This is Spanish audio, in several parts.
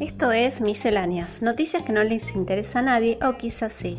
Esto es Misceláneas, noticias que no les interesa a nadie o quizás sí.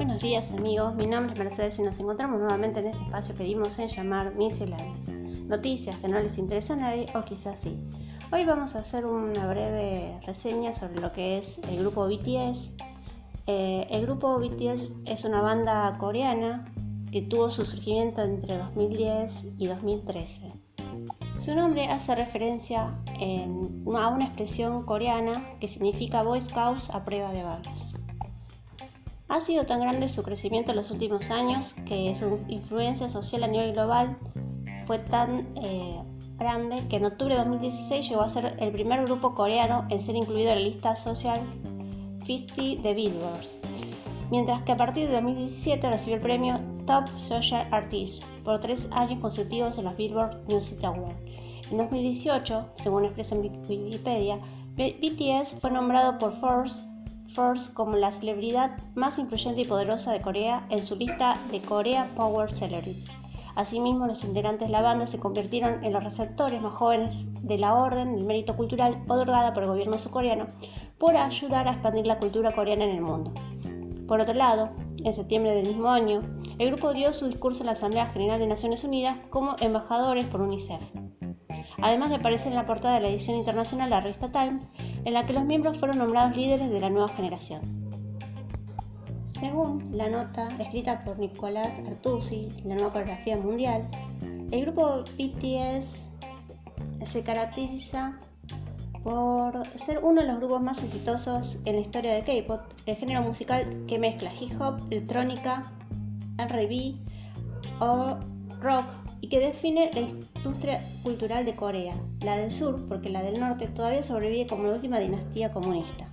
Buenos días amigos, mi nombre es Mercedes y nos encontramos nuevamente en este espacio que dimos en llamar Misceláneas. Noticias que no les interesa a nadie o quizás sí. Hoy vamos a hacer una breve reseña sobre lo que es el grupo BTS. Eh, el grupo BTS es una banda coreana que tuvo su surgimiento entre 2010 y 2013. Su nombre hace referencia a una expresión coreana que significa Boy Scouts a prueba de balas. Ha sido tan grande su crecimiento en los últimos años que su influencia social a nivel global fue tan eh, grande que en octubre de 2016 llegó a ser el primer grupo coreano en ser incluido en la lista Social 50 de Billboard, mientras que a partir de 2017 recibió el premio Top Social Artist por tres años consecutivos en los Billboard Music Awards. En 2018, según expresa en Wikipedia, BTS fue nombrado por Forbes Force como la celebridad más influyente y poderosa de Corea en su lista de Korea Power Celebrities. Asimismo, los integrantes de la banda se convirtieron en los receptores más jóvenes de la Orden del Mérito Cultural otorgada por el gobierno surcoreano por ayudar a expandir la cultura coreana en el mundo. Por otro lado, en septiembre del mismo año, el grupo dio su discurso en la Asamblea General de Naciones Unidas como embajadores por UNICEF. Además de aparecer en la portada de la edición internacional de la revista Time, en la que los miembros fueron nombrados líderes de la nueva generación. Según la nota escrita por Nicolás Artusi, la nueva coreografía mundial, el grupo BTS se caracteriza por ser uno de los grupos más exitosos en la historia de K-pop, el género musical que mezcla hip hop, electrónica, R&B o rock y que define la industria cultural de Corea, la del sur porque la del norte todavía sobrevive como la última dinastía comunista.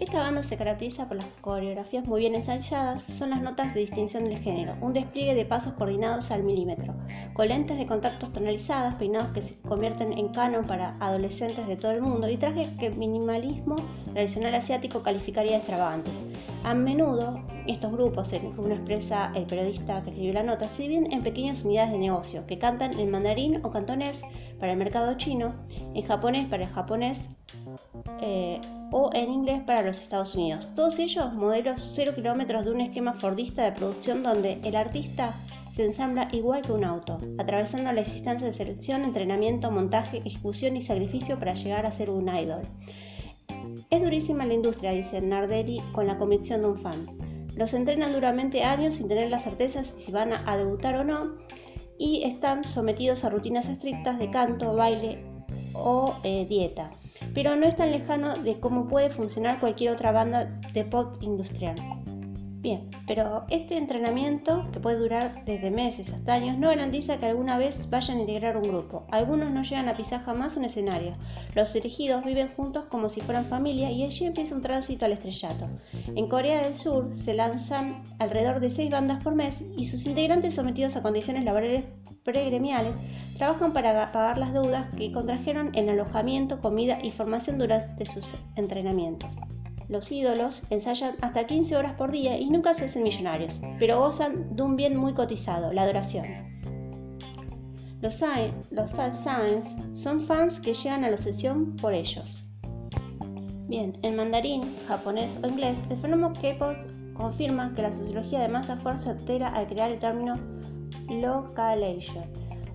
Esta banda se caracteriza por las coreografías muy bien ensayadas, son las notas de distinción del género, un despliegue de pasos coordinados al milímetro, con lentes de contactos tonalizadas, peinados que se convierten en canon para adolescentes de todo el mundo y trajes que el minimalismo tradicional asiático calificaría de extravagantes. A menudo, estos grupos, como expresa el periodista que escribió la nota, se dividen en pequeñas unidades de negocio que cantan en mandarín o cantonés para el mercado chino, en japonés para el japonés, eh, o en inglés para los Estados Unidos. Todos ellos modelos 0 kilómetros de un esquema fordista de producción donde el artista se ensambla igual que un auto, atravesando las instancias de selección, entrenamiento, montaje, ejecución y sacrificio para llegar a ser un idol. Es durísima la industria, dice Nardelli con la convicción de un fan. Los entrenan duramente años sin tener la certeza si van a debutar o no y están sometidos a rutinas estrictas de canto, baile o eh, dieta pero no es tan lejano de cómo puede funcionar cualquier otra banda de pop industrial. Bien, pero este entrenamiento, que puede durar desde meses hasta años, no garantiza que alguna vez vayan a integrar un grupo. Algunos no llegan a pisar jamás un escenario. Los elegidos viven juntos como si fueran familia y allí empieza un tránsito al estrellato. En Corea del Sur se lanzan alrededor de seis bandas por mes y sus integrantes sometidos a condiciones laborales pregremiales trabajan para pagar las deudas que contrajeron en alojamiento, comida y formación durante sus entrenamientos. Los ídolos ensayan hasta 15 horas por día y nunca se hacen millonarios, pero gozan de un bien muy cotizado, la adoración. Los, los Saiyans son fans que llegan a la sesión por ellos. Bien, en mandarín, japonés o inglés, el fenómeno K-pop confirma que la sociología de masa fuerza altera al crear el término localization,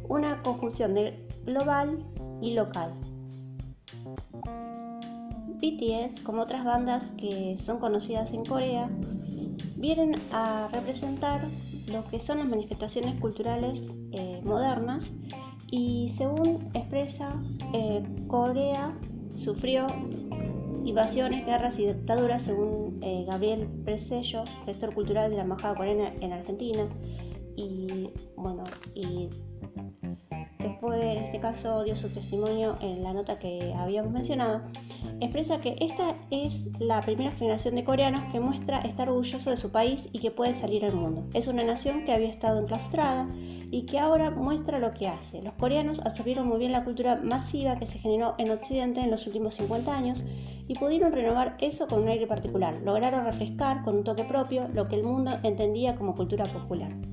una conjunción de global y local. BTS, como otras bandas que son conocidas en Corea, vienen a representar lo que son las manifestaciones culturales eh, modernas y según expresa, eh, Corea sufrió invasiones, guerras y dictaduras, según eh, Gabriel Presello, gestor cultural de la Embajada Coreana en Argentina, y bueno, y después en este caso dio su testimonio en la nota que habíamos mencionado, expresa que esta es la primera generación de coreanos que muestra estar orgulloso de su país y que puede salir al mundo. Es una nación que había estado enclaustrada y que ahora muestra lo que hace. Los coreanos absorbieron muy bien la cultura masiva que se generó en Occidente en los últimos 50 años y pudieron renovar eso con un aire particular. Lograron refrescar con un toque propio lo que el mundo entendía como cultura popular.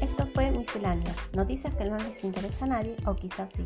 Esto fue Misceláneas, noticias que no les interesa a nadie o quizás sí.